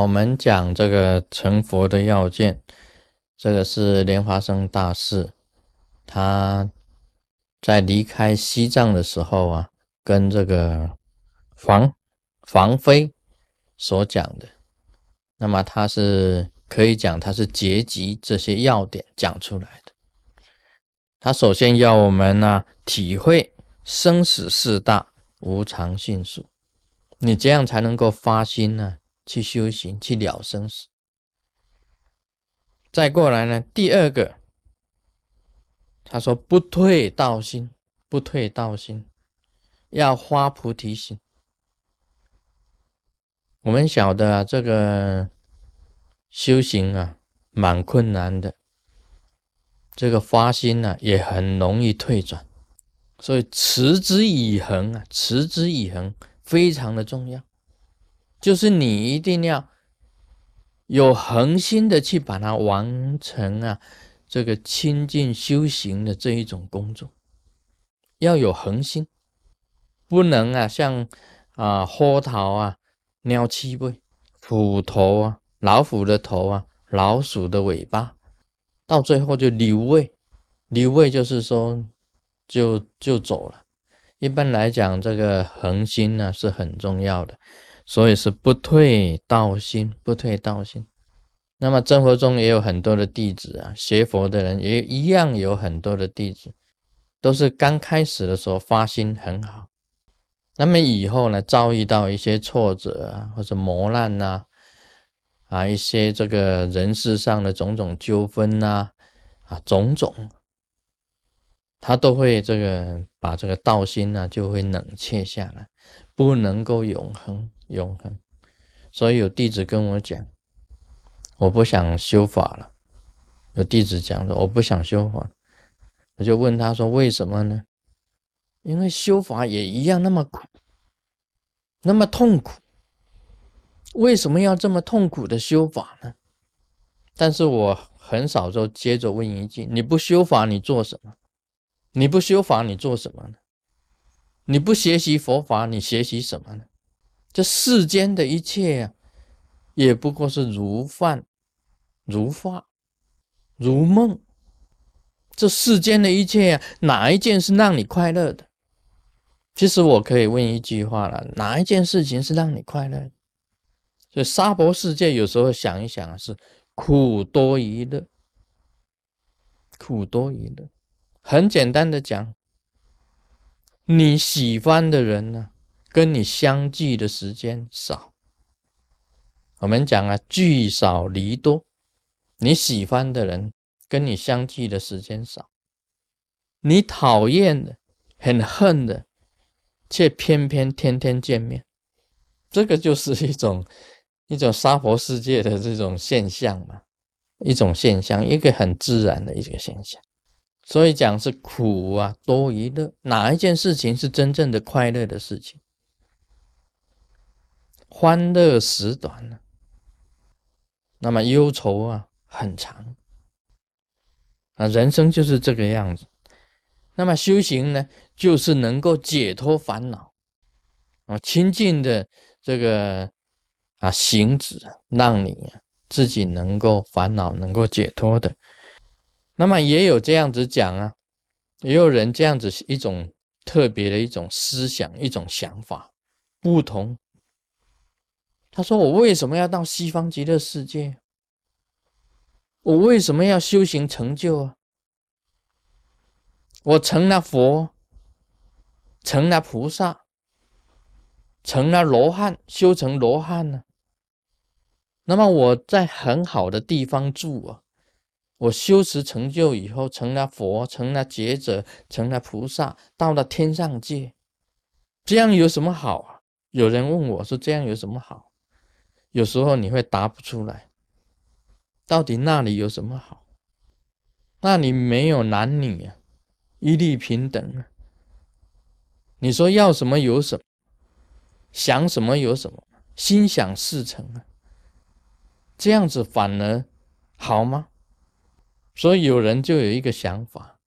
我们讲这个成佛的要件，这个是莲花生大士他在离开西藏的时候啊，跟这个房房妃所讲的。那么他是可以讲，他是结集这些要点讲出来的。他首先要我们呢，体会生死事大，无常迅速，你这样才能够发心呢。去修行，去了生死。再过来呢，第二个，他说不退道心，不退道心，要发菩提心。我们晓得啊，这个修行啊，蛮困难的。这个发心呢，也很容易退转，所以持之以恒啊，持之以恒非常的重要。就是你一定要有恒心的去把它完成啊，这个清净修行的这一种工作，要有恒心，不能啊像啊豁桃啊、鸟七尾、虎头啊、老虎的头啊、老鼠的尾巴，到最后就溜位，溜位就是说就就走了。一般来讲，这个恒心呢是很重要的。所以是不退道心，不退道心。那么真佛中也有很多的弟子啊，学佛的人也一样有很多的弟子，都是刚开始的时候发心很好，那么以后呢，遭遇到一些挫折啊，或者磨难呐，啊，一些这个人事上的种种纠纷呐，啊，种种，他都会这个把这个道心呢就会冷却下来，不能够永恒。永恒，所以有弟子跟我讲，我不想修法了。有弟子讲说，我不想修法，我就问他说，为什么呢？因为修法也一样那么苦，那么痛苦，为什么要这么痛苦的修法呢？但是我很少就接着问一句：你不修法，你做什么？你不修法，你做什么呢？你不学习佛法，你学习什么呢？这世间的一切啊，也不过是如幻、如化、如梦。这世间的一切啊，哪一件是让你快乐的？其实我可以问一句话了：哪一件事情是让你快乐？所以娑婆世界有时候想一想是苦多于乐，苦多于乐。很简单的讲，你喜欢的人呢？跟你相聚的时间少，我们讲啊，聚少离多。你喜欢的人跟你相聚的时间少，你讨厌的、很恨的，却偏偏天天见面，这个就是一种 一种娑婆世界的这种现象嘛，一种现象，一个很自然的一个现象。所以讲是苦啊多于乐，哪一件事情是真正的快乐的事情？欢乐时短呢，那么忧愁啊很长啊，人生就是这个样子。那么修行呢，就是能够解脱烦恼啊，清净的这个啊行止，让你自己能够烦恼能够解脱的。那么也有这样子讲啊，也有人这样子一种特别的一种思想，一种想法不同。他说：“我为什么要到西方极乐世界？我为什么要修行成就啊？我成了佛，成了菩萨，成了罗汉，修成罗汉呢？那么我在很好的地方住啊，我修持成就以后，成了佛，成了觉者，成了菩萨，到了天上界，这样有什么好啊？有人问我说：这样有什么好？”有时候你会答不出来，到底那里有什么好？那里没有男女啊，一律平等啊。你说要什么有什么，想什么有什么，心想事成啊。这样子反而好吗？所以有人就有一个想法，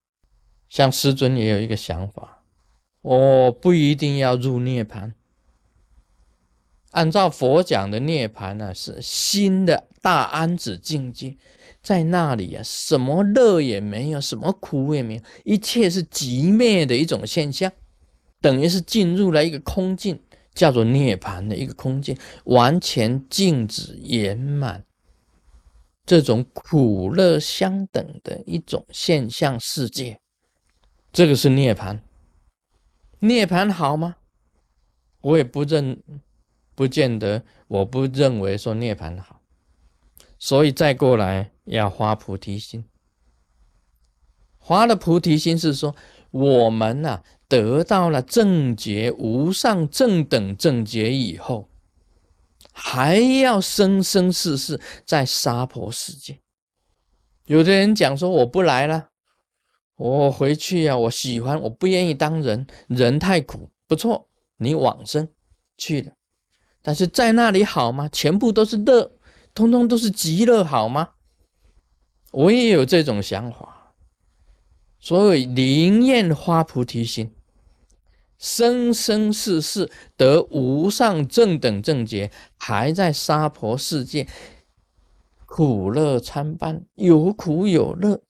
像师尊也有一个想法，我不一定要入涅槃。按照佛讲的涅盘呢，是新的大安止境界，在那里啊，什么乐也没有，什么苦也没有，一切是极灭的一种现象，等于是进入了一个空境，叫做涅盘的一个空境，完全静止圆满，这种苦乐相等的一种现象世界，这个是涅槃。涅槃好吗？我也不认。不见得，我不认为说涅槃好，所以再过来要发菩提心。发了菩提心是说，我们呐得到了正觉、无上正等正觉以后，还要生生世世在娑婆世界。有的人讲说，我不来了，我回去呀，我喜欢，我不愿意当人，人太苦。不错，你往生去了。但是在那里好吗？全部都是乐，通通都是极乐，好吗？我也有这种想法，所以宁愿发菩提心，生生世世得无上正等正觉，还在娑婆世界苦乐参半，有苦有乐，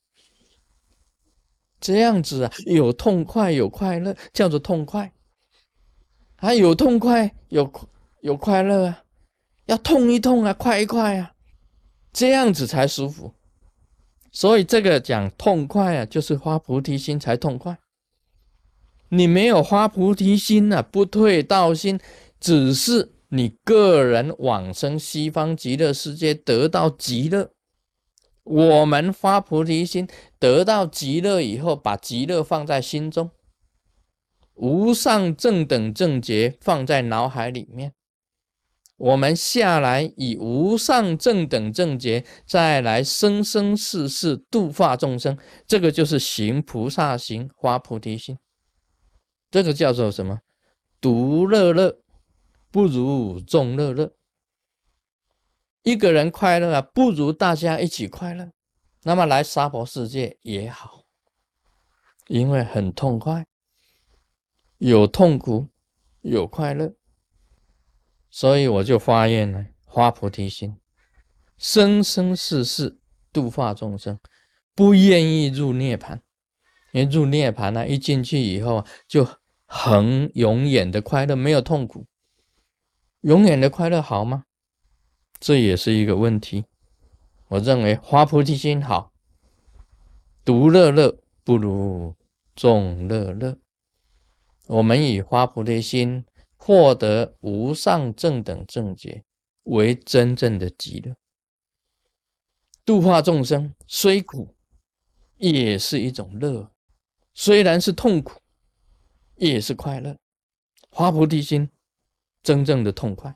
这样子啊，有痛快有快乐，叫做痛快，还有痛快有。有快乐啊，要痛一痛啊，快一快啊，这样子才舒服。所以这个讲痛快啊，就是发菩提心才痛快。你没有发菩提心啊，不退道心，只是你个人往生西方极乐世界得到极乐。我们发菩提心得到极乐以后，把极乐放在心中，无上正等正觉放在脑海里面。我们下来以无上正等正觉，再来生生世世度化众生，这个就是行菩萨行，发菩提心。这个叫做什么？独乐乐不如众乐乐。一个人快乐啊，不如大家一起快乐。那么来娑婆世界也好，因为很痛快，有痛苦，有快乐。所以我就发愿呢，发菩提心，生生世世度化众生，不愿意入涅盘，因为入涅盘呢，一进去以后就恒永远的快乐，没有痛苦，永远的快乐好吗？这也是一个问题。我认为发菩提心好，独乐乐不如众乐乐。我们以发菩提心。获得无上正等正觉，为真正的极乐。度化众生虽苦，也是一种乐；虽然是痛苦，也是快乐。发菩提心，真正的痛快。